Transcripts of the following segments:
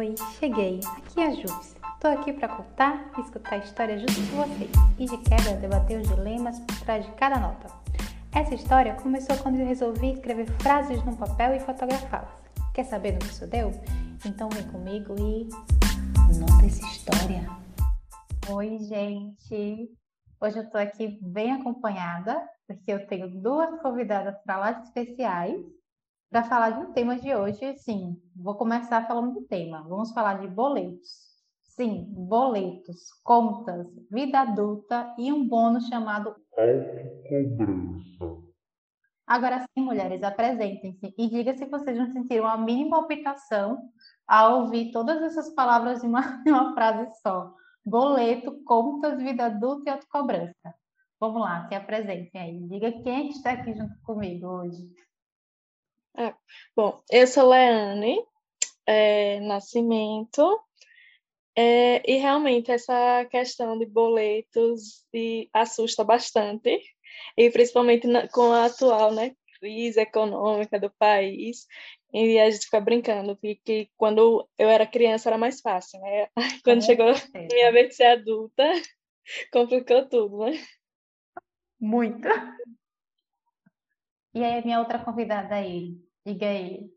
Oi, cheguei. Aqui é a Júlia. Estou aqui para contar e escutar a história junto com vocês e de quebra debater os dilemas por trás de cada nota. Essa história começou quando eu resolvi escrever frases num papel e fotografá-las. Quer saber no que isso deu? Então vem comigo e nota essa história. Oi, gente! Hoje eu estou aqui bem acompanhada, porque eu tenho duas convidadas para lá especiais para falar de um tema de hoje. Sim, vou começar falando do tema. Vamos falar de boletos. Sim, boletos, contas, vida adulta e um bônus chamado autocobrança. Agora sim, mulheres, apresentem-se e diga se vocês não sentiram a mínima optação ao ouvir todas essas palavras em uma, em uma frase só. Boleto, contas, vida adulta e autocobrança. Vamos lá, se apresentem aí. Diga quem está aqui junto comigo hoje. É. Bom, eu sou Leane é, Nascimento, é, e realmente essa questão de boletos me assusta bastante, e principalmente na, com a atual né, crise econômica do país, e a gente fica brincando que, que quando eu era criança era mais fácil, né? Quando chegou a minha vez de ser adulta, complicou tudo, né? Muito. E aí, a minha outra convidada aí, diga aí.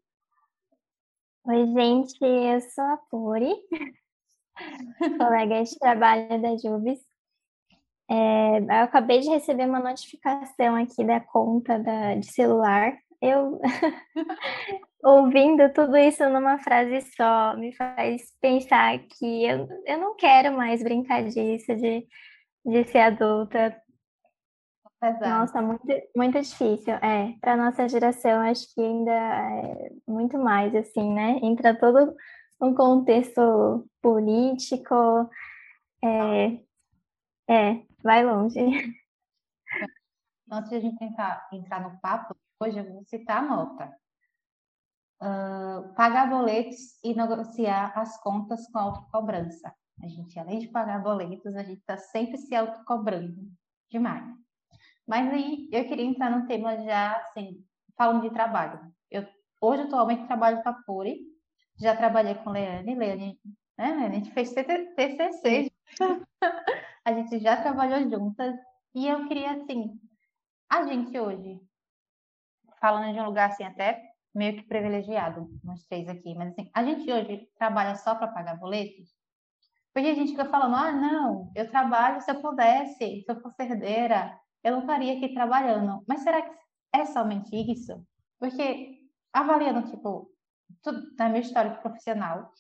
Oi, gente, eu sou a Puri, colega de trabalho da Jubes. É, eu acabei de receber uma notificação aqui da conta da, de celular. Eu, ouvindo tudo isso numa frase só, me faz pensar que eu, eu não quero mais brincar disso, de, de ser adulta, Exato. Nossa, muito, muito difícil. É, para nossa geração, acho que ainda é muito mais, assim, né? Entra todo um contexto político. É, é vai longe. Antes de a gente entrar, entrar no papo, hoje eu vou citar a nota. Uh, pagar boletos e negociar as contas com autocobrança. A gente, além de pagar boletos, a gente está sempre se autocobrando demais. Mas aí eu queria entrar no tema já, assim, falando de trabalho. Eu, hoje, atualmente, trabalho com a Puri, já trabalhei com Leane, Leane, né? A gente fez TCC, a gente já trabalhou juntas, e eu queria, assim, a gente hoje, falando de um lugar, assim, até meio que privilegiado, nós três aqui, mas assim, a gente hoje trabalha só para pagar boletos? Porque a gente fica falando, ah, não, eu trabalho se eu pudesse, se eu fosse herdeira, eu não estaria aqui trabalhando. Mas será que é somente isso? Porque avaliando, tipo, tudo, na minha história profissional,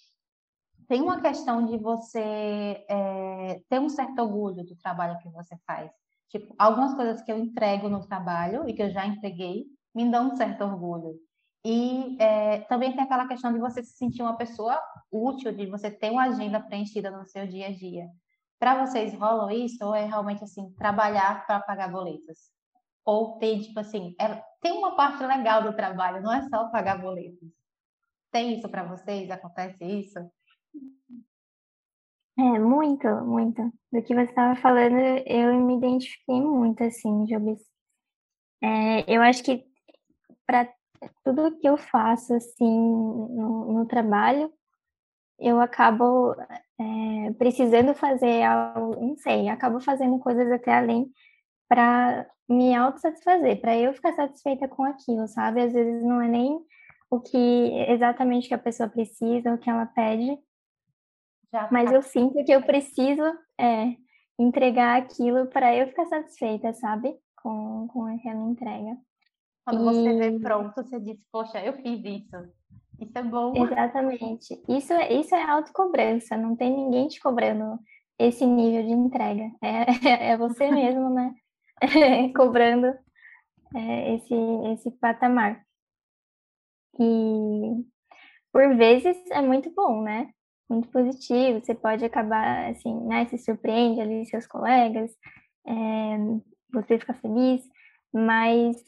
tem uma questão de você é, ter um certo orgulho do trabalho que você faz. Tipo, algumas coisas que eu entrego no trabalho e que eu já entreguei me dão um certo orgulho. E é, também tem aquela questão de você se sentir uma pessoa útil, de você ter uma agenda preenchida no seu dia a dia. Para vocês rolam isso ou é realmente assim trabalhar para pagar boletos? Ou tem tipo assim, é, tem uma parte legal do trabalho, não é só pagar boletos. Tem isso para vocês? Acontece isso? É, muito, muito. Do que você estava falando, eu me identifiquei muito, assim, Jobis. É, eu acho que para tudo que eu faço, assim, no, no trabalho, eu acabo é, precisando fazer algo, não sei, acabo fazendo coisas até além para me autossatisfazer, para eu ficar satisfeita com aquilo, sabe? Às vezes não é nem o que exatamente que a pessoa precisa, o que ela pede, Já mas tá. eu sinto que eu preciso é, entregar aquilo para eu ficar satisfeita, sabe? Com, com aquela entrega. Quando e... você vê pronto, você diz, poxa, eu fiz isso. Isso é bom. Exatamente. Isso, é, isso é autocobrança, não tem ninguém te cobrando esse nível de entrega. É, é você mesmo, né? Cobrando é, esse, esse patamar. E por vezes é muito bom, né? Muito positivo. Você pode acabar assim, né? Se surpreende ali seus colegas, é, você fica feliz, mas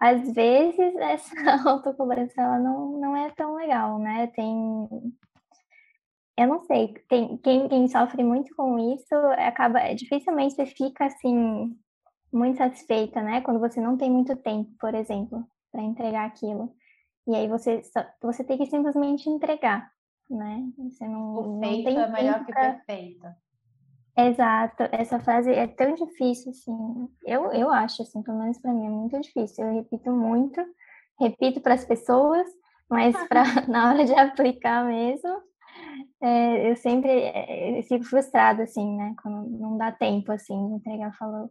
às vezes essa autocobrança ela não, não é tão legal, né? Tem. Eu não sei, tem, quem, quem sofre muito com isso acaba. Dificilmente você fica assim, muito satisfeita, né? Quando você não tem muito tempo, por exemplo, para entregar aquilo. E aí você, você tem que simplesmente entregar. né? Você não, o não feito tem é melhor que pra... perfeito. Exato, essa frase é tão difícil, assim. Eu, eu acho, assim, pelo menos para mim, é muito difícil. Eu repito muito, repito para as pessoas, mas pra, na hora de aplicar mesmo, é, eu sempre é, eu fico frustrada, assim, né? Quando não dá tempo, assim, de entregar. Falo,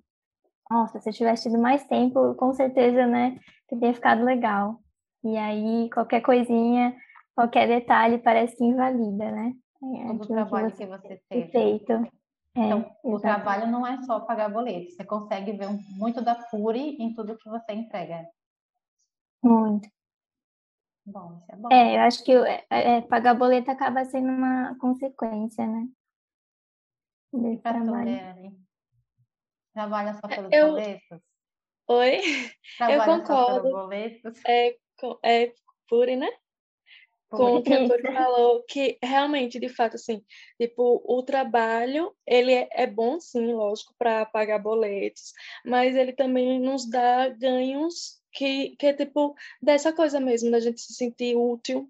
nossa, se eu tivesse tido mais tempo, com certeza, né, teria ficado legal. E aí, qualquer coisinha, qualquer detalhe parece que invalida, né? É Todo o trabalho que você, que você teve. Feito. É, então, o trabalho não é só pagar boleto, você consegue ver muito da Fury em tudo que você entrega. Muito. Bom, isso é bom. É, eu acho que é, é, pagar boleto acaba sendo uma consequência, né? Desse trabalho. Trabalha só pelos eu... boletos? Oi? Trabalha eu concordo. Só pelos boletos? É, é Puri, né? Com o que a Cori falou, que realmente, de fato, assim, tipo, o trabalho, ele é, é bom, sim, lógico, para pagar boletos, mas ele também nos dá ganhos que, que é, tipo, dessa coisa mesmo, da gente se sentir útil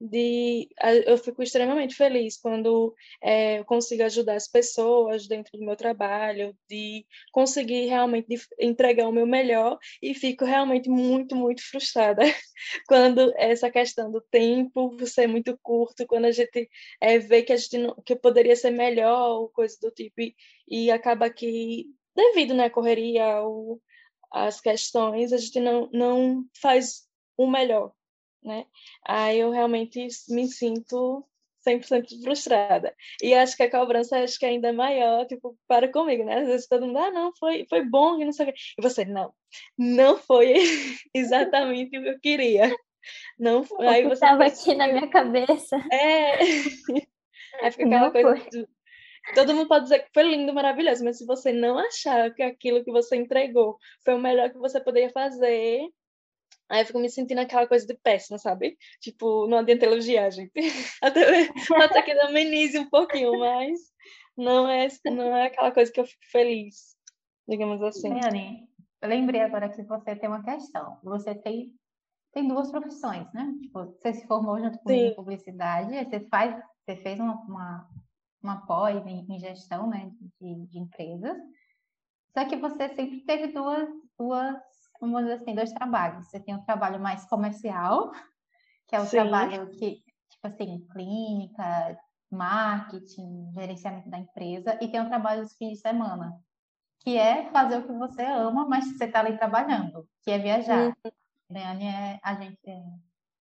de eu fico extremamente feliz quando é, eu consigo ajudar as pessoas dentro do meu trabalho, de conseguir realmente entregar o meu melhor e fico realmente muito, muito frustrada quando essa questão do tempo ser muito curto, quando a gente é, vê que a gente não, que poderia ser melhor, coisa do tipo, e, e acaba que devido né, correria ou às questões, a gente não, não faz o melhor né? Aí eu realmente me sinto 100% frustrada. E acho que a cobrança acho que é ainda maior, tipo, para comigo, né? Às vezes todo mundo, ah, não, foi, foi bom, e não sei o quê. E você, não, não foi exatamente o que eu queria. Não foi. Aí você estava aqui na minha cabeça. É. Aí fica aquela não coisa de... Todo mundo pode dizer que foi lindo, maravilhoso, mas se você não achar que aquilo que você entregou foi o melhor que você poderia fazer, Aí eu fico me sentindo aquela coisa de péssima, sabe? Tipo, não adianta elogiar, gente. Até, até que amenize um pouquinho, mas não é, não é aquela coisa que eu fico feliz, digamos assim. Dani, eu lembrei agora que você tem uma questão. Você tem, tem duas profissões, né? Tipo, você se formou junto com em publicidade, você faz, você fez uma, uma, uma pós em, em gestão, né, de, de empresas. Só que você sempre teve duas, duas vamos dizer assim, dois trabalhos. Você tem o um trabalho mais comercial, que é o Sim. trabalho que, tipo assim, clínica, marketing, gerenciamento da empresa, e tem o trabalho dos fins de semana, que é fazer o que você ama, mas você está ali trabalhando, que é viajar. Uhum. Leane é a gente. É,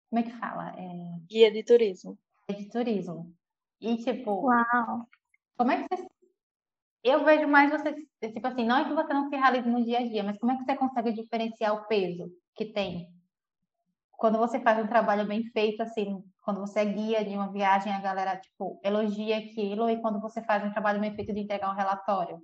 como é que fala? É... Guia de turismo. Guia de turismo. E tipo. Uau! Como é que você eu vejo mais você, tipo assim, não é que você não se realize no dia a dia, mas como é que você consegue diferenciar o peso que tem? Quando você faz um trabalho bem feito, assim, quando você é guia de uma viagem, a galera, tipo, elogia aquilo, e quando você faz um trabalho bem feito de entregar um relatório.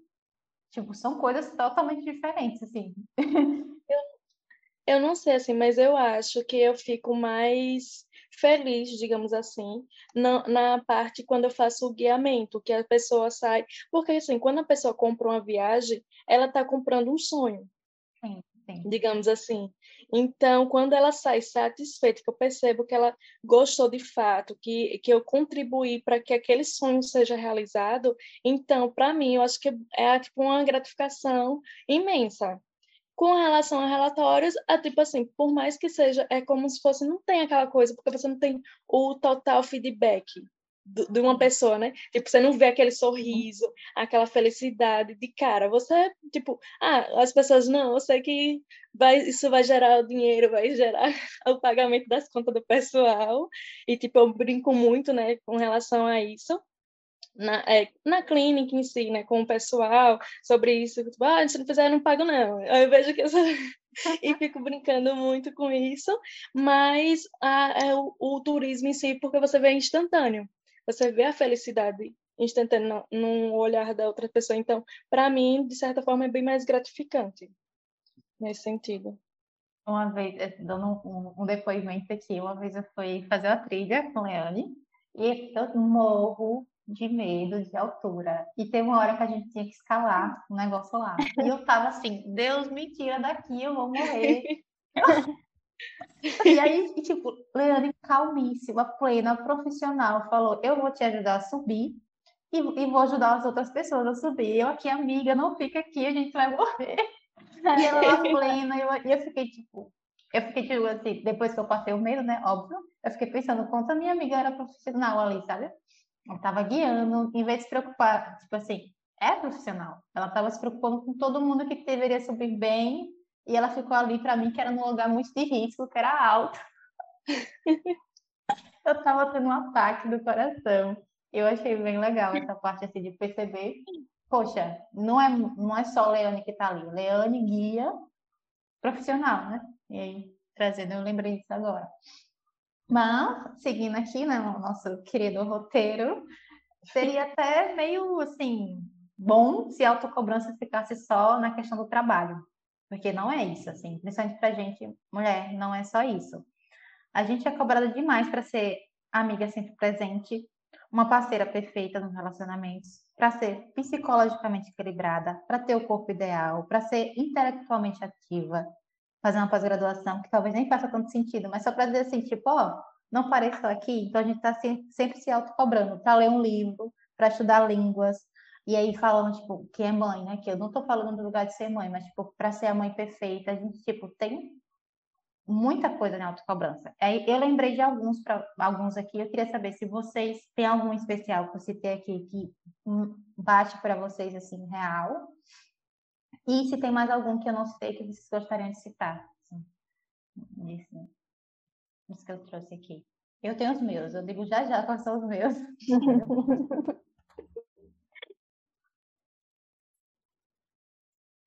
Tipo, são coisas totalmente diferentes, assim. Eu, eu não sei, assim, mas eu acho que eu fico mais feliz, digamos assim, na, na parte quando eu faço o guiamento, que a pessoa sai. Porque, assim, quando a pessoa compra uma viagem, ela está comprando um sonho. Sim, sim. Digamos assim. Então, quando ela sai satisfeita, que eu percebo que ela gostou de fato, que, que eu contribuí para que aquele sonho seja realizado, então, para mim, eu acho que é tipo uma gratificação imensa. Com relação a relatórios, é tipo assim, por mais que seja, é como se fosse, não tem aquela coisa, porque você não tem o total feedback de uma pessoa, né? Tipo, você não vê aquele sorriso, aquela felicidade de cara. Você, tipo, ah, as pessoas, não, eu sei que vai, isso vai gerar o dinheiro, vai gerar o pagamento das contas do pessoal. E, tipo, eu brinco muito, né, com relação a isso na, é, na clínica em si, né, com o pessoal, sobre isso, tipo, ah, se não fizer, eu não pago não. Eu vejo que eu e fico brincando muito com isso, mas a, é o, o, turismo em si, porque você vê instantâneo, você vê a felicidade instantânea no, no olhar da outra pessoa, então, para mim, de certa forma, é bem mais gratificante nesse sentido. Uma vez, eh, dando um, um depoimento aqui, uma vez eu fui fazer uma trilha com Leane, e eu morro de medo de altura. E teve uma hora que a gente tinha que escalar um negócio lá. E eu tava assim, Deus me tira daqui, eu vou morrer. E aí, tipo, Leane, calmíssima, plena, profissional, falou: Eu vou te ajudar a subir e, e vou ajudar as outras pessoas a subir. Eu aqui, amiga, não fica aqui, a gente vai morrer. E ela lá plena, e eu, eu fiquei tipo, eu fiquei tipo assim, depois que eu passei o medo, né? Óbvio, eu fiquei pensando quanto a minha amiga era profissional ali, sabe? Ela tava guiando, em vez de se preocupar, tipo assim, é profissional. Ela tava se preocupando com todo mundo que deveria subir bem, e ela ficou ali para mim, que era num lugar muito de risco, que era alto. eu tava tendo um ataque do coração. Eu achei bem legal essa parte assim de perceber, poxa, não é, não é só Leane que tá ali, Leane guia profissional, né? E aí, trazendo, eu lembrei disso agora. Mas, seguindo aqui, né, no nosso querido roteiro, seria até meio, assim, bom se a autocobrança ficasse só na questão do trabalho. Porque não é isso, assim, principalmente pra gente, mulher, não é só isso. A gente é cobrada demais para ser amiga sempre presente, uma parceira perfeita nos relacionamentos, para ser psicologicamente equilibrada, para ter o corpo ideal, para ser intelectualmente ativa, fazer uma pós-graduação que talvez nem faça tanto sentido, mas só para dizer assim, tipo, ó, não parei só aqui, então a gente está sempre se autocobrando para ler um livro, para estudar línguas, e aí falando, tipo, que é mãe, né? Que eu não estou falando do lugar de ser mãe, mas, tipo, para ser a mãe perfeita, a gente, tipo, tem muita coisa na autocobrança. Aí eu lembrei de alguns para alguns aqui. Eu queria saber se vocês têm algum especial que eu citei aqui que bate para vocês assim real. E se tem mais algum que eu não sei que vocês gostariam de citar. Assim, isso, isso que eu trouxe aqui. Eu tenho os meus, eu digo já já quais são os meus.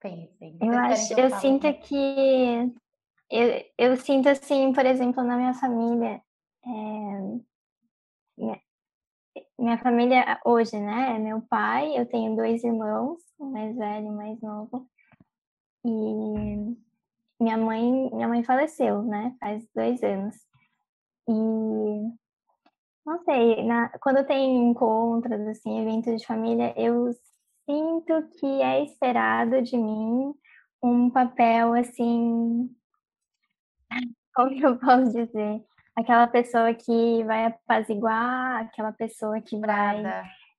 Pensem. Eu acho, eu, eu sinto que eu, eu sinto assim, por exemplo, na minha família, é, minha, minha, família hoje, né, é meu pai, eu tenho dois irmãos, um mais velho e um mais novo, e minha mãe, minha mãe faleceu, né, faz dois anos, e não sei, na, quando tem encontros, assim, eventos de família, eu sinto que é esperado de mim um papel, assim, como eu posso dizer? Aquela pessoa que vai apaziguar, aquela pessoa que vai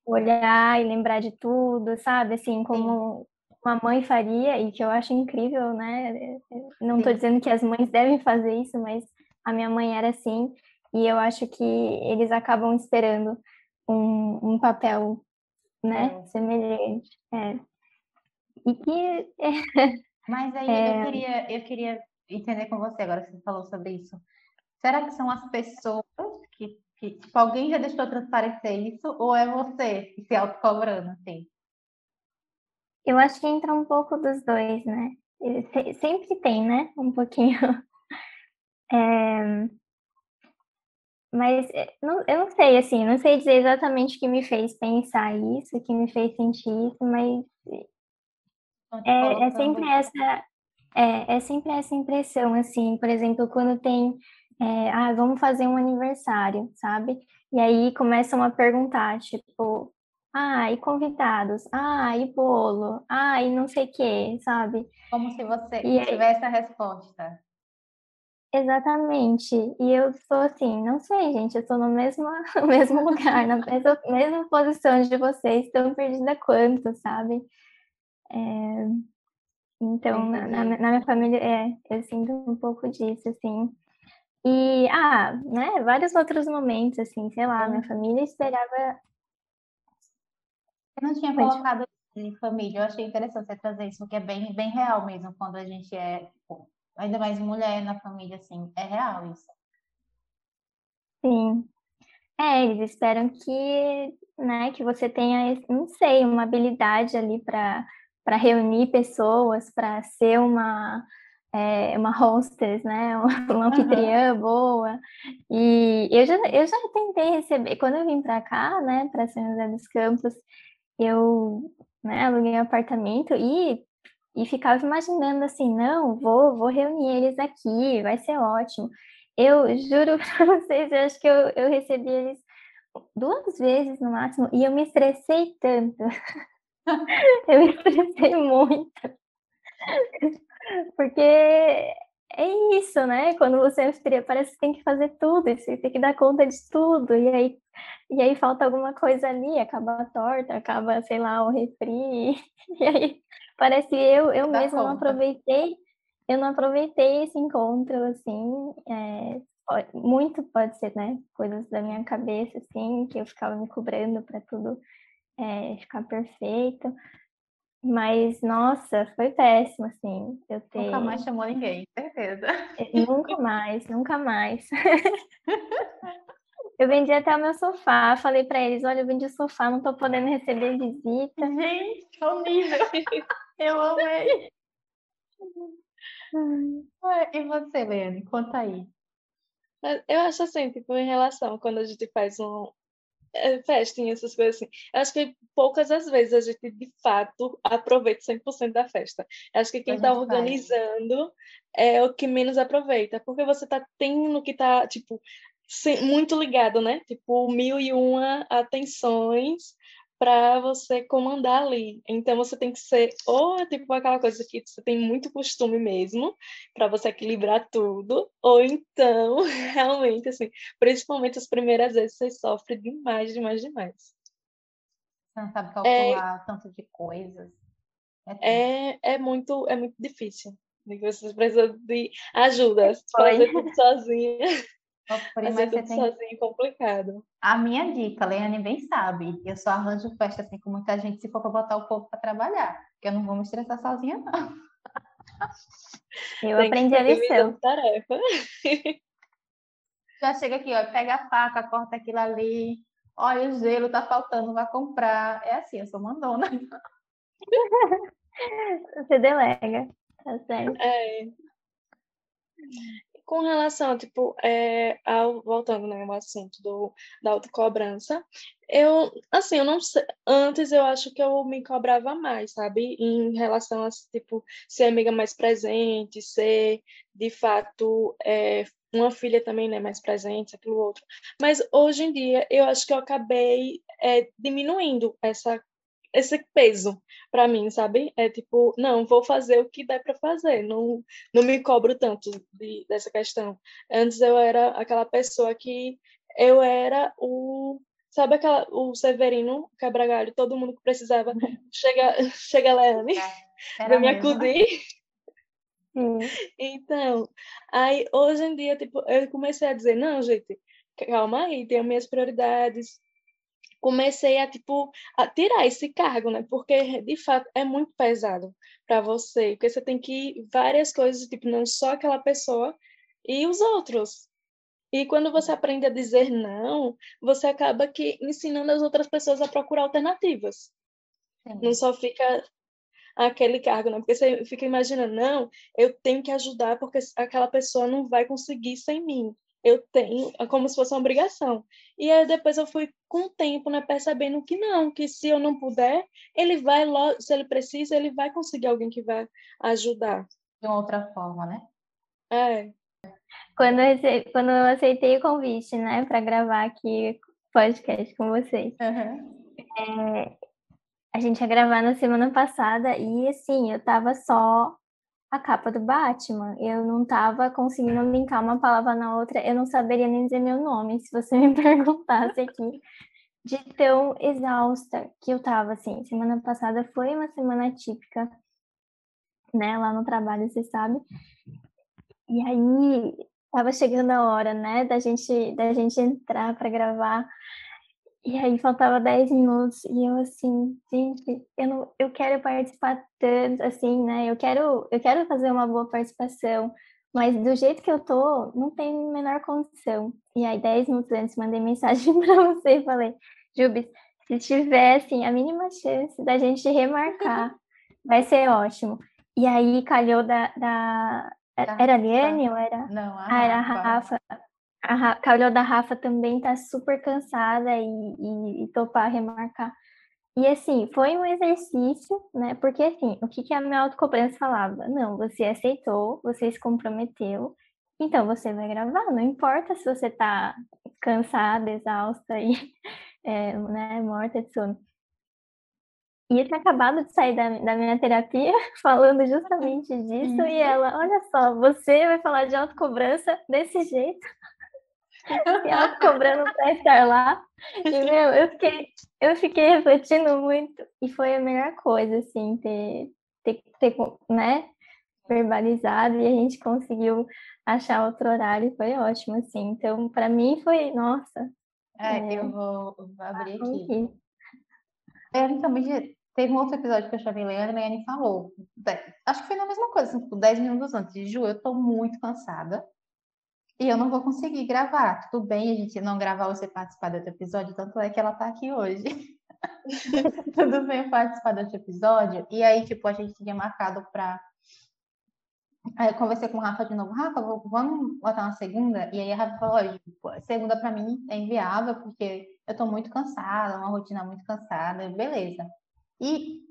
olhar e lembrar de tudo, sabe? Assim, como. Uma mãe faria, e que eu acho incrível, né? Não estou dizendo que as mães devem fazer isso, mas a minha mãe era assim, e eu acho que eles acabam esperando um, um papel, né? É. Semelhante. É. E que. Mas aí é... eu queria, eu queria entender com você agora que você falou sobre isso. Será que são as pessoas que, que tipo, alguém já deixou transparecer isso ou é você que se autocobrando, assim? Eu acho que entra um pouco dos dois, né? Sempre tem, né? Um pouquinho. É... Mas é, não, eu não sei, assim, não sei dizer exatamente o que me fez pensar isso, o que me fez sentir isso, mas é, é sempre essa é, é sempre essa impressão, assim, por exemplo, quando tem, é, ah, vamos fazer um aniversário, sabe? E aí começam a perguntar, tipo, ah, e convidados? Ah, e bolo? Ah, e não sei o quê, sabe? Como se você e tivesse aí... a resposta. Exatamente. E eu sou assim, não sei, gente, eu estou no mesmo, no mesmo lugar, na mesma, mesma posição de vocês, tão perdida quanto, sabe? É, então, na, na, na, minha família, é, eu sinto um pouco disso, assim. E, ah, né, vários outros momentos, assim, sei lá, minha família esperava. Eu não tinha colocado em família, eu achei interessante você trazer isso, porque é bem, bem real mesmo, quando a gente é, tipo, ainda mais mulher na família, assim, é real isso. Sim. É, eles esperam que, né, que você tenha, não sei, uma habilidade ali para para reunir pessoas, para ser uma é, uma hostess, né, uma anfitriã uhum. boa. E eu já, eu já tentei receber, quando eu vim para cá, né, para São José dos Campos, eu né, aluguei um apartamento e, e ficava imaginando assim, não, vou, vou reunir eles aqui, vai ser ótimo. Eu juro para vocês, eu acho que eu, eu recebi eles duas vezes no máximo e eu me estressei tanto. eu me estressei muito. Porque é isso, né? Quando você é anfitriã, parece que tem que fazer tudo, você tem que dar conta de tudo, e aí, e aí falta alguma coisa ali, acaba a torta, acaba, sei lá, o refri, e aí parece eu, eu mesma não aproveitei, eu não aproveitei esse encontro, assim, é, muito pode ser, né, coisas da minha cabeça, assim, que eu ficava me cobrando para tudo é, ficar perfeito, mas, nossa, foi péssimo, assim, eu ter... Nunca mais chamou ninguém, certeza. É, nunca mais, nunca mais. eu vendi até o meu sofá, falei para eles, olha, eu vendi o sofá, não tô podendo receber visita. Gente, que horrível! eu amei! E você, Leane, conta aí. Eu acho assim, tipo, em relação quando a gente faz um, é, festinha, essas coisas assim. Eu acho que poucas as vezes a gente, de fato, aproveita 100% da festa. Eu acho que quem está organizando é o que menos aproveita, porque você está tendo que estar, tá, tipo, muito ligado, né? Tipo, mil e uma atenções para você comandar ali. Então você tem que ser ou é tipo aquela coisa que você tem muito costume mesmo para você equilibrar tudo, ou então realmente assim, principalmente as primeiras vezes você sofre demais, demais, demais. Você não sabe calcular é, tanto de coisas. É, é, é muito é muito difícil. Você precisa de ajuda, fazer tudo sozinha. É tudo tem... sozinho complicado. A minha dica, Leane bem sabe, eu só arranjo festa assim com muita gente se for para botar o povo para trabalhar, porque eu não vou me estressar sozinha, não. Eu tem aprendi a lição. Tarefa. Já chega aqui, ó, pega a faca, corta aquilo ali. Olha, o gelo tá faltando, vai comprar. É assim, eu sou mandona. Você delega, tá certo. É com relação, tipo, é, ao, voltando né, ao assunto do, da autocobrança, eu, assim, eu não sei, antes eu acho que eu me cobrava mais, sabe, em relação a, tipo, ser amiga mais presente, ser, de fato, é, uma filha também, né, mais presente, aquilo outro, mas hoje em dia eu acho que eu acabei é, diminuindo essa esse peso para mim, sabe? É tipo, não, vou fazer o que der para fazer, não, não me cobro tanto de, dessa questão. Antes eu era aquela pessoa que eu era o sabe aquela o Severino Quebra-Galho, todo mundo que precisava chega chega Leane, para me acudir. Hum. Então, aí hoje em dia, tipo, eu comecei a dizer, não, gente, calma aí, tenho minhas prioridades, comecei a tipo a tirar esse cargo, né? Porque de fato é muito pesado para você, porque você tem que várias coisas, tipo não só aquela pessoa e os outros. E quando você aprende a dizer não, você acaba que ensinando as outras pessoas a procurar alternativas. Sim. Não só fica aquele cargo, né? Porque você fica imaginando, não, eu tenho que ajudar porque aquela pessoa não vai conseguir sem mim eu tenho, é como se fosse uma obrigação. E aí depois eu fui com o tempo, né, percebendo que não, que se eu não puder, ele vai, se ele precisa, ele vai conseguir alguém que vai ajudar. De uma outra forma, né? É. Quando eu, quando eu aceitei o convite, né, para gravar aqui podcast com vocês, uhum. é, a gente ia gravar na semana passada e, assim, eu tava só a capa do Batman. Eu não estava conseguindo linkar uma palavra na outra, eu não saberia nem dizer meu nome se você me perguntasse aqui. De tão exausta que eu estava, assim. Semana passada foi uma semana típica, né, lá no trabalho, você sabe. E aí, estava chegando a hora, né, da gente, da gente entrar para gravar. E aí faltava 10 minutos e eu assim, gente, eu não, eu quero participar tanto assim, né? Eu quero, eu quero fazer uma boa participação, mas do jeito que eu tô, não tem menor condição. E aí 10 minutos antes mandei mensagem para você e falei, Jubes, se tiver assim a mínima chance da gente remarcar, vai ser ótimo. E aí calhou da, da era a Liane ou era? Não, a ah, era a Rafa a Carol da Rafa também tá super cansada e, e, e, topar remarcar. E assim, foi um exercício, né? Porque assim, o que, que a minha autocobrança falava? Não, você aceitou, você se comprometeu, então você vai gravar, não importa se você tá cansada, exausta e é, né, morta de sono. E eu tinha acabado de sair da, da minha terapia falando justamente disso, e ela, olha só, você vai falar de autocobrança desse jeito. Se autocobrando para estar lá. E, meu, eu fiquei, eu fiquei refletindo muito, e foi a melhor coisa, assim, ter, ter, ter né, verbalizado, e a gente conseguiu achar outro horário, foi ótimo, assim. Então, para mim foi, nossa. É, é, eu vou, vou abrir aqui. Eu também Teve um outro episódio que eu chamei Leandro e a Leane falou. Acho que foi na mesma coisa, assim, tipo, 10 minutos antes de Ju, eu tô muito cansada e eu não vou conseguir gravar. Tudo bem a gente não gravar você participar do outro episódio, tanto é que ela tá aqui hoje. Tudo bem participar do outro episódio. E aí, tipo, a gente tinha marcado pra. Aí eu conversei com o Rafa de novo, Rafa, vamos botar uma segunda? E aí a Rafa falou, tipo, segunda para mim é inviável, porque eu tô muito cansada, uma rotina muito cansada, beleza. E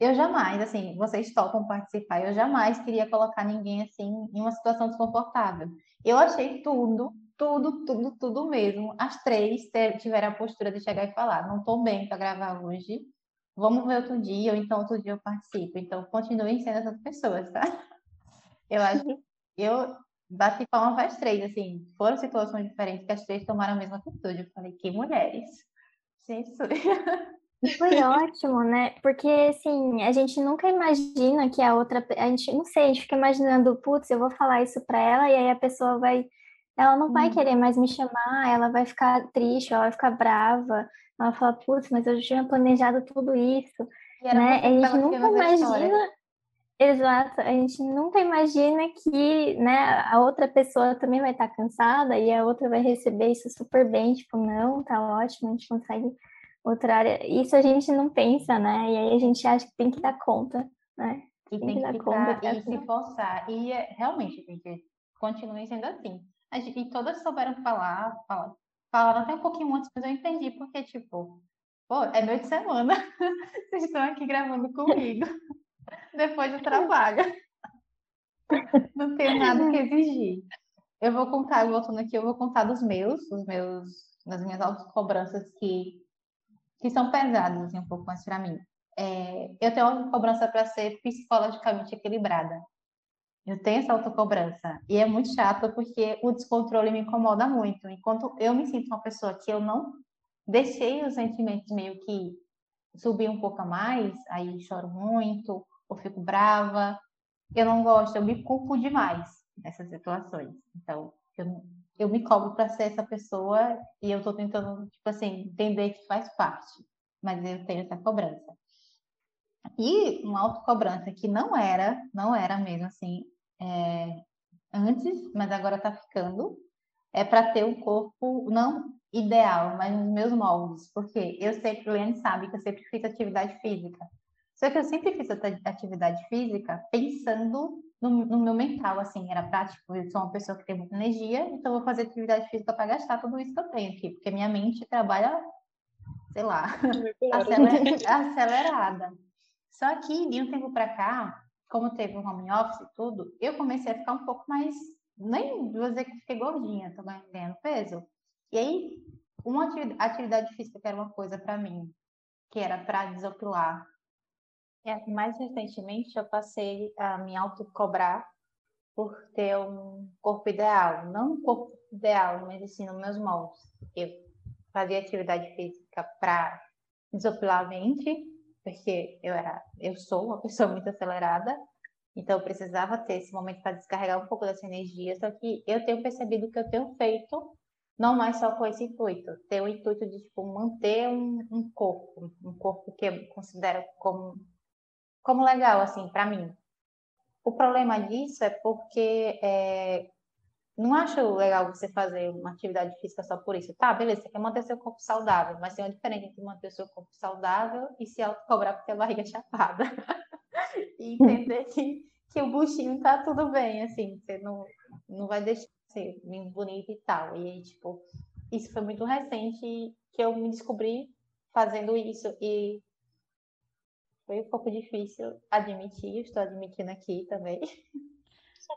eu jamais, assim, vocês topam participar, eu jamais queria colocar ninguém assim em uma situação desconfortável. Eu achei tudo, tudo, tudo, tudo mesmo. As três tiveram a postura de chegar e falar: não estou bem para gravar hoje, vamos ver outro dia, ou então outro dia eu participo. Então, continuem sendo essas pessoas, tá? Eu acho que eu bati palma para as três, assim, foram situações diferentes que as três tomaram a mesma atitude. Eu falei: que mulheres! Gente, Foi ótimo, né? Porque, assim, a gente nunca imagina que a outra. A gente, não sei, a gente fica imaginando, putz, eu vou falar isso pra ela, e aí a pessoa vai. Ela não vai hum. querer mais me chamar, ela vai ficar triste, ela vai ficar brava. Ela fala, putz, mas eu já tinha planejado tudo isso. Né? A gente nunca imagina. Exato, a gente nunca imagina que né, a outra pessoa também vai estar cansada e a outra vai receber isso super bem, tipo, não, tá ótimo, a gente consegue outra área. Isso a gente não pensa, né? E aí a gente acha que tem que dar conta, né? E tem, tem que, dar conta. E se forçar. E é, realmente, gente, continue sendo assim. A gente, e todas souberam falar, falar, falaram até um pouquinho antes, mas eu entendi, porque, tipo, pô, é noite de semana. Vocês estão aqui gravando comigo. Depois do trabalho. Não tenho nada que exigir. Eu vou contar, voltando aqui, eu vou contar dos meus, os meus, das minhas autocobranças que que são pesadas assim, um pouco mais para mim. É, eu tenho uma cobrança para ser psicologicamente equilibrada. Eu tenho essa autocobrança. E é muito chato porque o descontrole me incomoda muito. Enquanto eu me sinto uma pessoa que eu não deixei os sentimentos meio que subir um pouco a mais, aí choro muito, ou fico brava, eu não gosto, eu me culpo demais nessas situações. Então, eu, eu me cobro para ser essa pessoa e eu estou tentando, tipo assim, entender que faz parte, mas eu tenho essa cobrança. E uma autocobrança que não era, não era mesmo assim, é, antes, mas agora está ficando, é para ter um corpo não ideal, mas nos meus moldes, porque eu sempre, o Leandro sabe que eu sempre fiz atividade física. Só que eu sempre fiz atividade física pensando no, no, meu mental, assim, era prático. Eu sou uma pessoa que tem muita energia, então vou fazer atividade física para gastar tudo isso que eu tenho aqui, porque minha mente trabalha, sei lá, acelerada. Só que de um tempo para cá, como teve o um home office e tudo, eu comecei a ficar um pouco mais, nem vou dizer que fiquei gordinha, tô ganhando peso. E aí, uma atividade física que era uma coisa para mim, que era para desopilar é, mais recentemente, eu passei a me autocobrar por ter um corpo ideal. Não um corpo ideal, mas assim, nos meus moldes. Eu fazia atividade física para desopilar a mente, porque eu era, eu sou uma pessoa muito acelerada, então eu precisava ter esse momento para descarregar um pouco dessa energia. Só que eu tenho percebido que eu tenho feito não mais só com esse intuito, ter o intuito de tipo, manter um, um corpo, um corpo que eu considero como como legal, assim, para mim. O problema disso é porque é, não acho legal você fazer uma atividade física só por isso. Tá, beleza, você quer manter seu corpo saudável, mas tem uma diferença entre manter seu corpo saudável e se autocobrar porque a barriga é chapada. e entender que, que o buchinho tá tudo bem, assim, você não, não vai deixar de ser bonito e tal. E aí, tipo, isso foi muito recente que eu me descobri fazendo isso e foi um pouco difícil admitir, estou admitindo aqui também.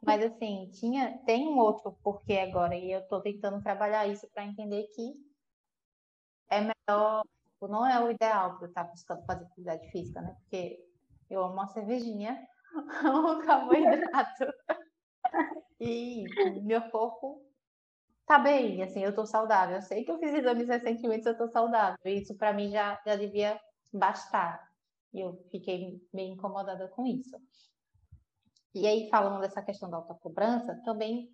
Mas assim, tinha, tem um outro porquê agora, e eu estou tentando trabalhar isso para entender que é melhor Tipo, não é o ideal para eu estar buscando fazer atividade física, né? Porque eu amo uma cervejinha, amo carboidrato. e meu corpo tá bem, assim, eu tô saudável. Eu sei que eu fiz exames recentemente, eu tô saudável. E isso para mim já, já devia bastar. E eu fiquei meio incomodada com isso. E aí, falando dessa questão da autocobrança, também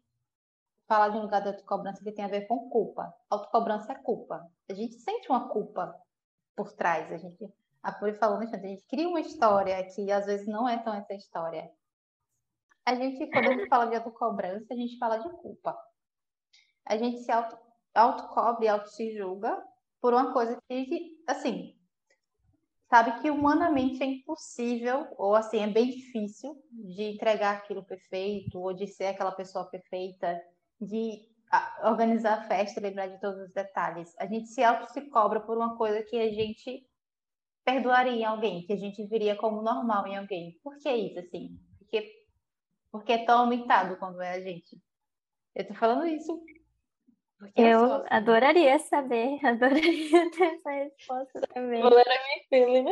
falar de um lugar de autocobrança que tem a ver com culpa. Autocobrança é culpa. A gente sente uma culpa por trás. A gente, a Puri falou, né, a gente cria uma história que às vezes não é tão essa história. A gente, quando a gente fala de autocobrança, a gente fala de culpa. A gente se auto, autocobre, auto se julga por uma coisa que, assim, sabe que humanamente é impossível, ou assim, é bem difícil de entregar aquilo perfeito, ou de ser aquela pessoa perfeita, de organizar a festa, lembrar de todos os detalhes. A gente se auto se cobra por uma coisa que a gente perdoaria em alguém, que a gente viria como normal em alguém. Por que isso, assim? Porque, porque é tão aumentado quando é a gente. Eu tô falando isso porque eu assim. adoraria saber, adoraria ter essa resposta também. Galera me feeling, né?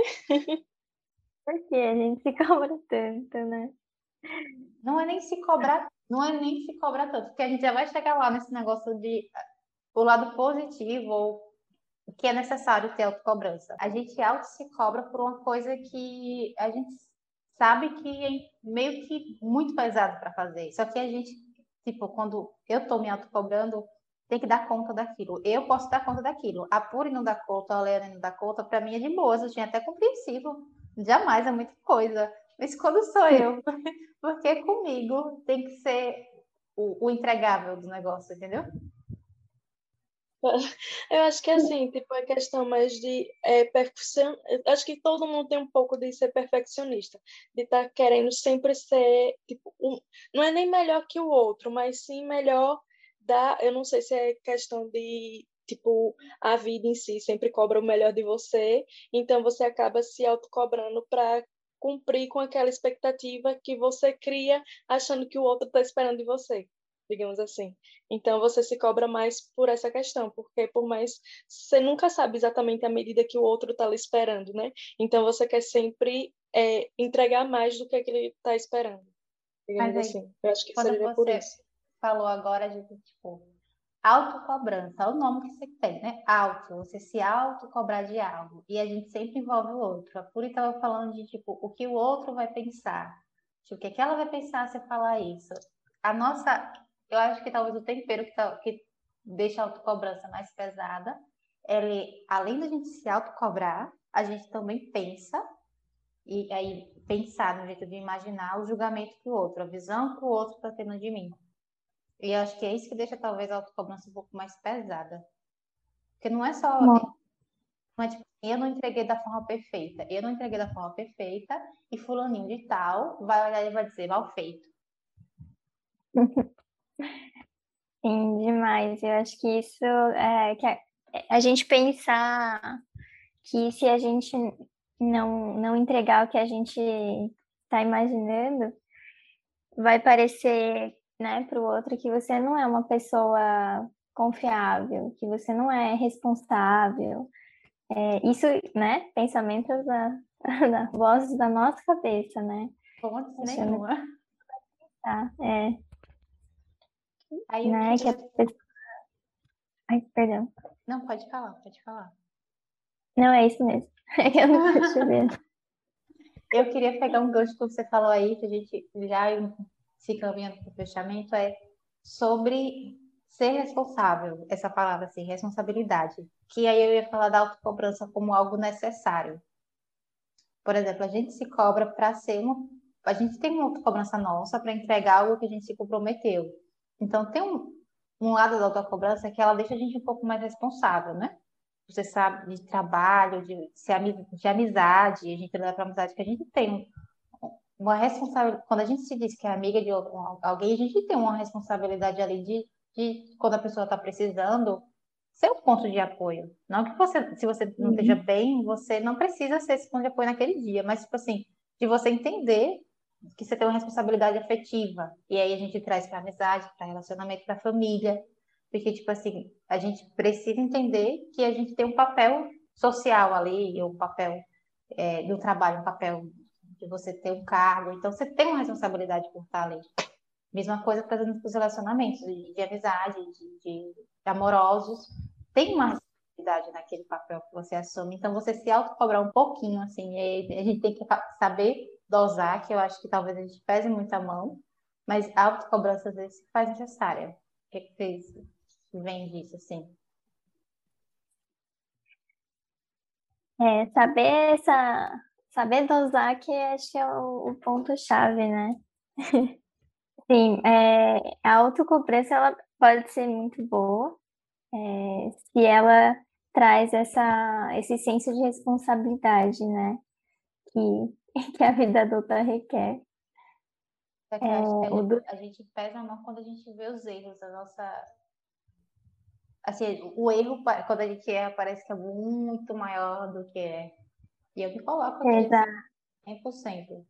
Porque a gente se cobra tanto, né? Não é nem se cobrar, não é nem se cobrar tanto, porque a gente já vai chegar lá nesse negócio de o lado positivo ou o que é necessário ter autocobrança. A gente auto se cobra por uma coisa que a gente sabe que é meio que muito pesado para fazer. Só que a gente, tipo, quando eu tô me autocobrando, tem que dar conta daquilo. Eu posso dar conta daquilo. A Puri não dá conta, a Leana não dá conta, para mim é de boa, eu tinha até compreensível. Jamais é muita coisa. Mas quando sou eu, porque comigo tem que ser o, o entregável do negócio, entendeu? Eu acho que assim, tipo, é questão mais de é, perfecção. Acho que todo mundo tem um pouco de ser perfeccionista, de estar tá querendo sempre ser, tipo, um, não é nem melhor que o outro, mas sim melhor dá, eu não sei se é questão de tipo a vida em si sempre cobra o melhor de você, então você acaba se autocobrando para cumprir com aquela expectativa que você cria, achando que o outro está esperando de você, digamos assim. Então você se cobra mais por essa questão, porque por mais você nunca sabe exatamente a medida que o outro está lhe esperando, né? Então você quer sempre é, entregar mais do que ele está esperando, digamos Mas, assim. Eu acho que seria você... por isso falou agora de tipo autocobrança, é o nome que você tem, né? Auto, você se autocobrar de algo e a gente sempre envolve o outro. A Puri estava falando de tipo o que o outro vai pensar, tipo, o que, é que ela vai pensar se falar isso. A nossa, eu acho que talvez o tempero que, tá, que deixa a autocobrança mais pesada, ele, além da gente se autocobrar, a gente também pensa e aí pensar no jeito de imaginar o julgamento do outro, a visão que o outro está tendo de mim. E acho que é isso que deixa talvez a autocobrança um pouco mais pesada. Porque não é só. Não. não é tipo, eu não entreguei da forma perfeita. Eu não entreguei da forma perfeita e fulaninho de tal vai olhar e vai dizer mal feito. Sim, demais. Eu acho que isso é que a, a gente pensar que se a gente não, não entregar o que a gente está imaginando, vai parecer né, para o outro que você não é uma pessoa confiável, que você não é responsável. É, isso, né, pensamentos da, da vozes da nossa cabeça, né? Nenhuma. Tá, é. Aí, né, que a pessoa... Ai, perdão. Não, pode falar, pode falar. Não, é isso mesmo. Eu não tô vendo. Eu queria pegar um gancho que você falou aí, que a gente já se caminhando para o fechamento, é sobre ser responsável, essa palavra assim, responsabilidade. Que aí eu ia falar da autocobrança como algo necessário. Por exemplo, a gente se cobra para ser uma. A gente tem uma autocobrança nossa para entregar algo que a gente se comprometeu. Então, tem um, um lado da autocobrança que ela deixa a gente um pouco mais responsável, né? Você sabe, de trabalho, de, de amizade, a gente leva para amizade que a gente tem uma responsabilidade. Quando a gente se diz que é amiga de alguém, a gente tem uma responsabilidade ali de, de quando a pessoa está precisando, ser um ponto de apoio. Não que você, se você não uhum. esteja bem, você não precisa ser esse ponto de apoio naquele dia, mas, tipo assim, de você entender que você tem uma responsabilidade afetiva. E aí a gente traz para amizade, para relacionamento, para família. Porque, tipo assim, a gente precisa entender que a gente tem um papel social ali, o papel é, do trabalho, o papel de você ter um cargo. Então, você tem uma responsabilidade por estar ali. Mesma coisa para os relacionamentos de, de amizade, de, de, amorosos. Tem uma responsabilidade naquele papel que você assume. Então, você se autocobrar um pouquinho, assim, a gente tem que saber dosar, que eu acho que talvez a gente pese muito a mão, mas a autocobrança às vezes faz necessária. O que, é que vocês veem disso, assim? É, saber essa, saber dosar que acho que é o, o ponto-chave, né? Sim, é, a autocobrança ela pode ser muito boa é, se ela traz essa, esse senso de responsabilidade, né? Que, que a vida adulta requer. É que é, a, gente, a gente pesa a mão quando a gente vê os erros, a nossa. Assim, o erro, quando a gente erra, parece que é muito maior do que é. E eu me coloco Exato. 100%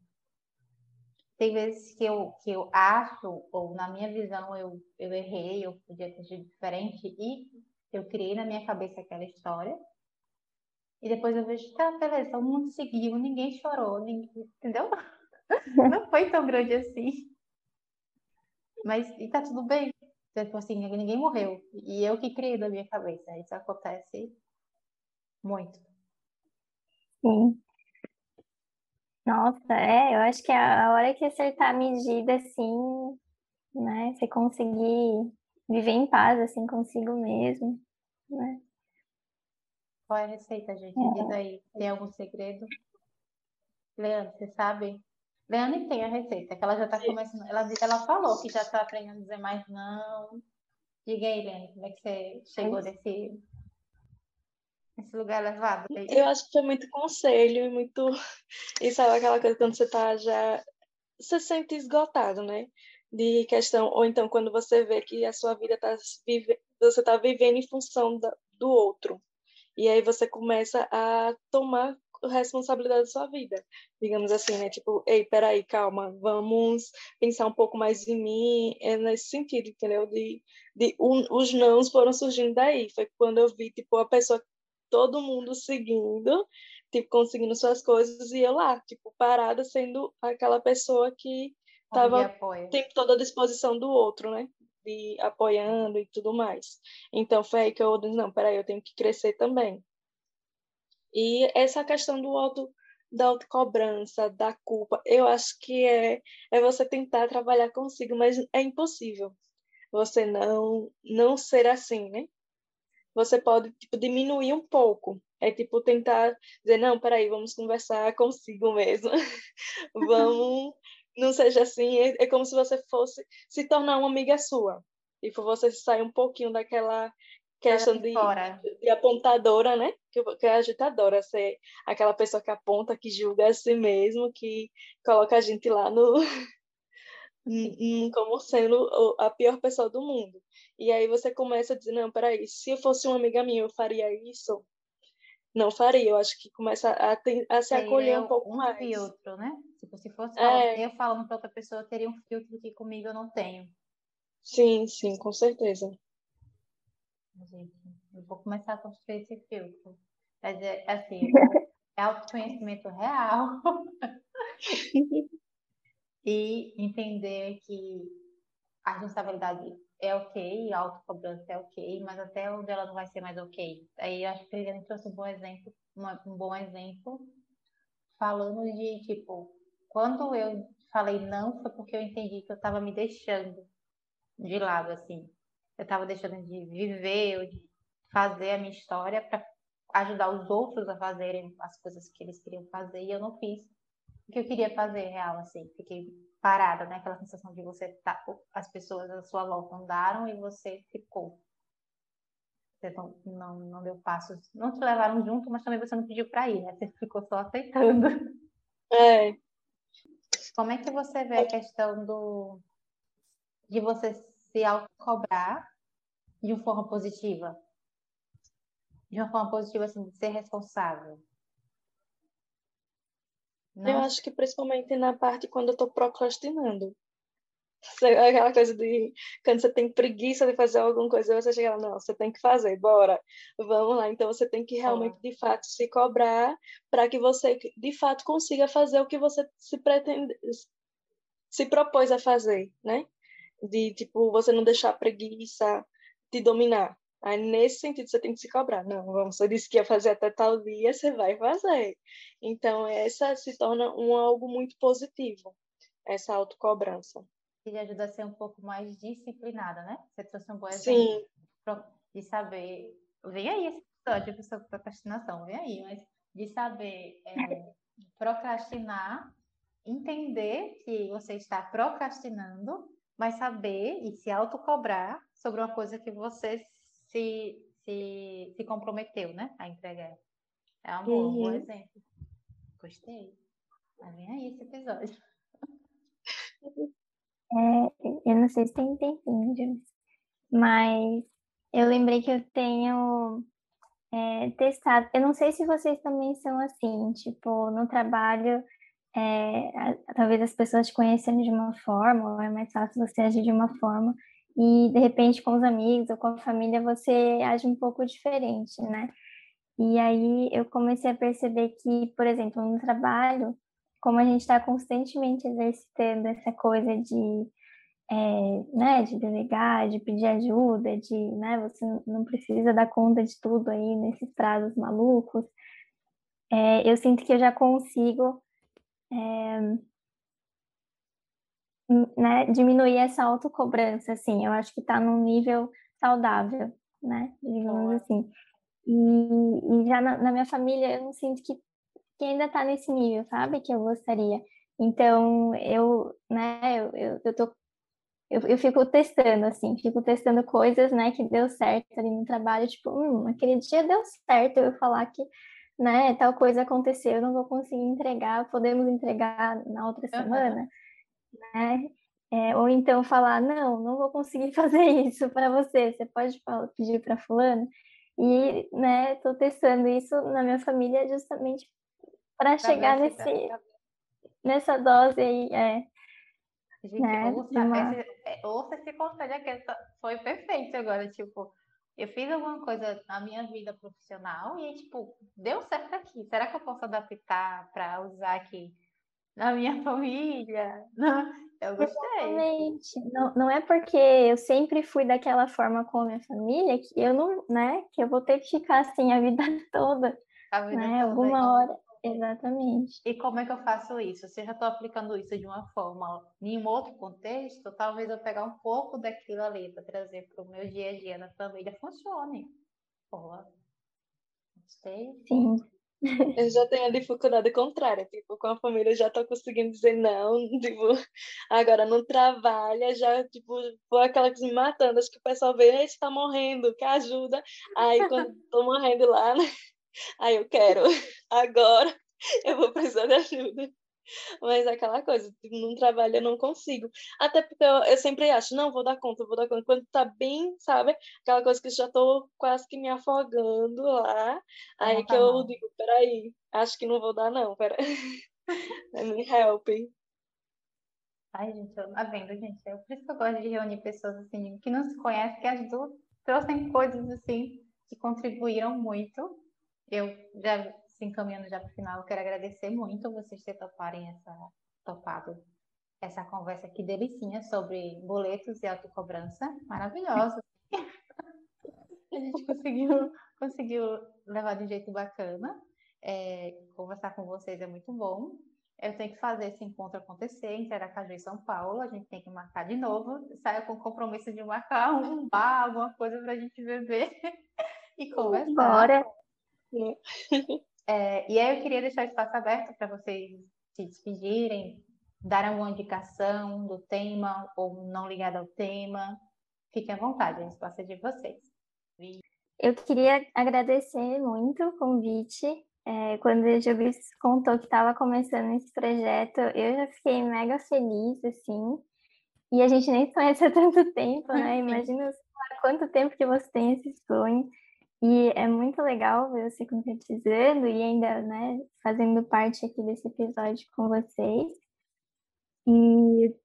tem vezes que eu, que eu acho, ou na minha visão eu, eu errei, eu podia ter sido diferente, e eu criei na minha cabeça aquela história. E depois eu vejo, tá, beleza, o mundo seguiu, ninguém chorou, ninguém, entendeu? Não foi tão grande assim. Mas, e tá tudo bem. Tipo assim, ninguém morreu. E eu que criei na minha cabeça. Isso acontece muito. Sim. Nossa, é, eu acho que a hora que acertar a medida, assim, né, você conseguir viver em paz, assim, consigo mesmo, né? Qual é a receita, gente? É. Diz aí, tem algum segredo? Leandro, você sabe? Leandro tem a receita, que ela já está começando, ela, ela falou que já está aprendendo a dizer mais não. Diga aí, Leandro, como é que você chegou nesse esse lugar elevado. É eu acho que foi muito conselho e muito. E sabe aquela coisa quando você tá já. Você se sente esgotado, né? De questão. Ou então quando você vê que a sua vida tá. Vive... Você tá vivendo em função do outro. E aí você começa a tomar responsabilidade da sua vida, digamos assim, né? Tipo, ei, peraí, calma, vamos pensar um pouco mais em mim, é nesse sentido, entendeu? De, de um, os nãos foram surgindo daí, foi quando eu vi, tipo, a pessoa todo mundo seguindo, tipo, conseguindo suas coisas, e eu lá, tipo, parada, sendo aquela pessoa que estava o tempo todo à disposição do outro, né? De apoiando e tudo mais. Então foi aí que eu disse, não, peraí, eu tenho que crescer também. E essa questão do auto da autocobrança, da culpa, eu acho que é, é você tentar trabalhar consigo, mas é impossível você não não ser assim, né? Você pode tipo, diminuir um pouco. É tipo tentar dizer, não, peraí, vamos conversar consigo mesmo. vamos, não seja assim. É, é, como se você fosse se tornar uma amiga sua. Tipo, você sair um pouquinho daquela questão de, de, apontadora, né? Que, que é agitadora, ser aquela pessoa que aponta, que julga a si mesmo, que coloca a gente lá no, como sendo a pior pessoa do mundo. E aí você começa a dizer, não, peraí, se eu fosse uma amiga minha, eu faria isso? Não faria, eu acho que começa a, ter, a se acolher é um pouco um mais. filtro, né? Tipo, se fosse é... eu falando para outra pessoa, eu teria um filtro que comigo eu não tenho. Sim, sim, com certeza. Gente, eu vou começar a construir esse filtro. Mas é assim, é autoconhecimento real. e entender que a responsabilidade é ok, a autocobrança é ok, mas até onde ela não vai ser mais ok. Aí acho que ele trouxe um bom exemplo, um bom exemplo, falando de tipo, quando eu falei não foi porque eu entendi que eu estava me deixando de lado, assim. Eu estava deixando de viver, ou de fazer a minha história para ajudar os outros a fazerem as coisas que eles queriam fazer e eu não fiz o que eu queria fazer real, assim. Fiquei parada, né? Aquela sensação de você tá, as pessoas à sua volta andaram e você ficou. Você não, não, não deu passos, não te levaram junto, mas também você não pediu para ir, né? Você ficou só aceitando. É. Como é que você vê a questão do de você se autocobrar de uma forma positiva? De uma forma positiva, assim, de ser responsável. Eu acho que principalmente na parte quando eu estou procrastinando. Aquela coisa de quando você tem preguiça de fazer alguma coisa, você chega lá, não, você tem que fazer, bora, vamos lá. Então você tem que realmente, de fato, se cobrar para que você, de fato, consiga fazer o que você se pretende, se propôs a fazer, né? De, tipo, você não deixar a preguiça te dominar. Aí, nesse sentido, você tem que se cobrar. Não, vamos, você disse que ia fazer até tal dia, você vai fazer. Então, essa se torna um algo muito positivo, essa autocobrança que ajuda a ser um pouco mais disciplinada, né? Você trouxe um bom exemplo Sim. de saber. Vem aí esse episódio sobre procrastinação, vem aí, mas de saber é, procrastinar, entender que você está procrastinando, mas saber e se autocobrar sobre uma coisa que você se, se, se comprometeu, né? A entregar. É um bom, uhum. bom exemplo. Gostei. Mas vem aí esse episódio. É, eu não sei se tem tempinho, mas eu lembrei que eu tenho é, testado. Eu não sei se vocês também são assim, tipo, no trabalho, é, talvez as pessoas te conhecendo de uma forma, ou é mais fácil você agir de uma forma, e de repente com os amigos ou com a família você age um pouco diferente, né? E aí eu comecei a perceber que, por exemplo, no trabalho, como a gente está constantemente exercitando essa coisa de, é, né, de delegar, de pedir ajuda, de, né, você não precisa dar conta de tudo aí nesses prazos malucos, é, eu sinto que eu já consigo é, né, diminuir essa autocobrança, assim, eu acho que está num nível saudável, né, digamos assim. E, e já na, na, minha família eu não sinto que que ainda está nesse nível, sabe? Que eu gostaria. Então, eu, né, eu, eu, eu tô eu, eu fico testando, assim, fico testando coisas, né, que deu certo ali no trabalho, tipo, hum, aquele dia deu certo eu falar que, né, tal coisa aconteceu, eu não vou conseguir entregar, podemos entregar na outra uhum. semana, né? É, ou então falar, não, não vou conseguir fazer isso para você, você pode pedir para fulano? E, né, tô testando isso na minha família justamente para chegar nesse, nessa dose aí. É, Gente, né, ouça, uma... esse, é, ouça esse conselho aqui, foi perfeito agora, tipo, eu fiz alguma coisa na minha vida profissional e, tipo, deu certo aqui. Será que eu posso adaptar para usar aqui na minha família? Não, eu gostei. Exatamente. Não, não é porque eu sempre fui daquela forma com a minha família que eu não, né, que eu vou ter que ficar assim a vida toda. A vida né? toda. Alguma então. hora. Exatamente. E como é que eu faço isso? Se eu já estou aplicando isso de uma forma em um outro contexto, talvez eu pegar um pouco daquilo ali para trazer para o meu dia a dia na família funcione. Pô, gostei. Sim. Eu já tenho a dificuldade contrária, tipo, com a família eu já tô conseguindo dizer não, tipo, agora não trabalha, já, tipo, foi aquela que me matando, acho que o pessoal vê, você tá morrendo, que ajuda, aí quando tô morrendo lá, né? Aí eu quero, agora eu vou precisar de ajuda. Mas é aquela coisa, tipo, num trabalho eu não consigo. Até porque eu, eu, sempre acho, não, vou dar conta, vou dar conta. Quando tá bem, sabe? Aquela coisa que eu já tô quase que me afogando lá. aí tá que eu não. digo, peraí, acho que não vou dar, não, pera. me help. Ai, gente, eu, tá vendo, gente? É por isso que eu gosto de reunir pessoas assim, que não se conhecem, que as duas trouxem coisas assim que contribuíram muito eu já se encaminhando já para o final, eu quero agradecer muito vocês ter toparem essa topado essa conversa aqui delicinha sobre boletos e autocobrança, maravilhosa. a gente conseguiu conseguiu levar de um jeito bacana. É, conversar com vocês é muito bom. Eu tenho que fazer esse encontro acontecer em Aracaju e São Paulo. A gente tem que marcar de novo. Saia com o compromisso de marcar um bar, alguma coisa para a gente beber e conversar. Bora! É, e aí eu queria deixar o espaço aberto para vocês se despedirem, darem uma indicação do tema ou não ligada ao tema. Fiquem à vontade, o espaço é de vocês. Eu queria agradecer muito o convite. É, quando a Jubis contou que estava começando esse projeto, eu já fiquei mega feliz, assim. E a gente nem se conhece há tanto tempo, né? Imagina quanto tempo que você tem esse sonho. E é muito legal ver você concretizando e ainda, né, fazendo parte aqui desse episódio com vocês. E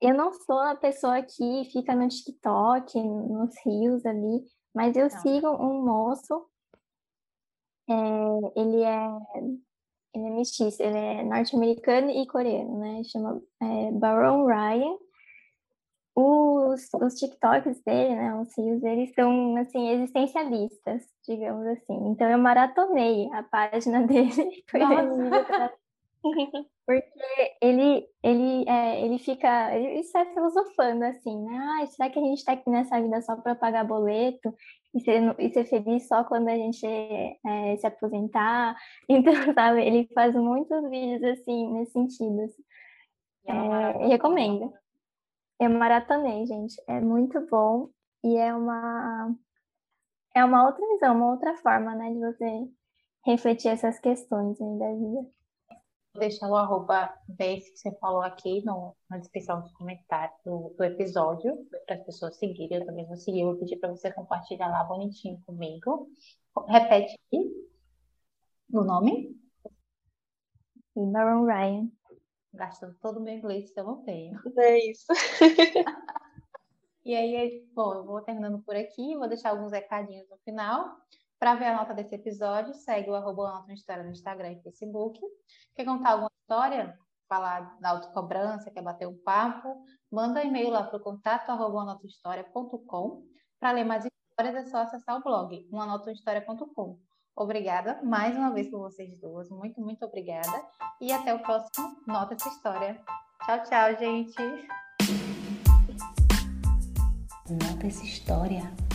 eu não sou a pessoa que fica no TikTok, nos rios ali, mas eu não. sigo um moço, é, ele é ele é mestiço, ele é norte-americano e coreano, né? Chama é, Baron Ryan. Os, os TikToks dele, né? Os rios, eles são, assim, existencialistas, digamos assim. Então, eu maratonei a página dele. Porque ele, ele, é, ele fica, ele está filosofando assim, né? Ah, será que a gente está aqui nessa vida só para pagar boleto e ser, e ser feliz só quando a gente é, se aposentar? Então, sabe, ele faz muitos vídeos assim, nesse sentido. Assim. É, recomendo. Eu maratonei, gente. É muito bom e é uma é uma outra visão, uma outra forma, né, de você refletir essas questões né, da vida deixar o arroba desse que você falou aqui no, na descrição dos comentários do, do episódio, para as pessoas seguirem. Eu também vou seguir, eu vou pedir para você compartilhar lá bonitinho comigo. Repete aqui o nome. Baron Ryan. Gastando todo o meu inglês que eu não tenho. É isso. e aí, bom, eu vou terminando por aqui, vou deixar alguns recadinhos no final. Para ver a nota desse episódio, segue o arroba Nota História no Instagram e Facebook. Quer contar alguma história? Falar da autocobrança, quer bater um papo? Manda um e-mail lá para o contato arroba Para ler mais histórias é só acessar o blog, umanotahistoria.com. Obrigada mais uma vez por vocês duas. Muito, muito obrigada. E até o próximo Nota essa História. Tchau, tchau, gente. Nota essa História.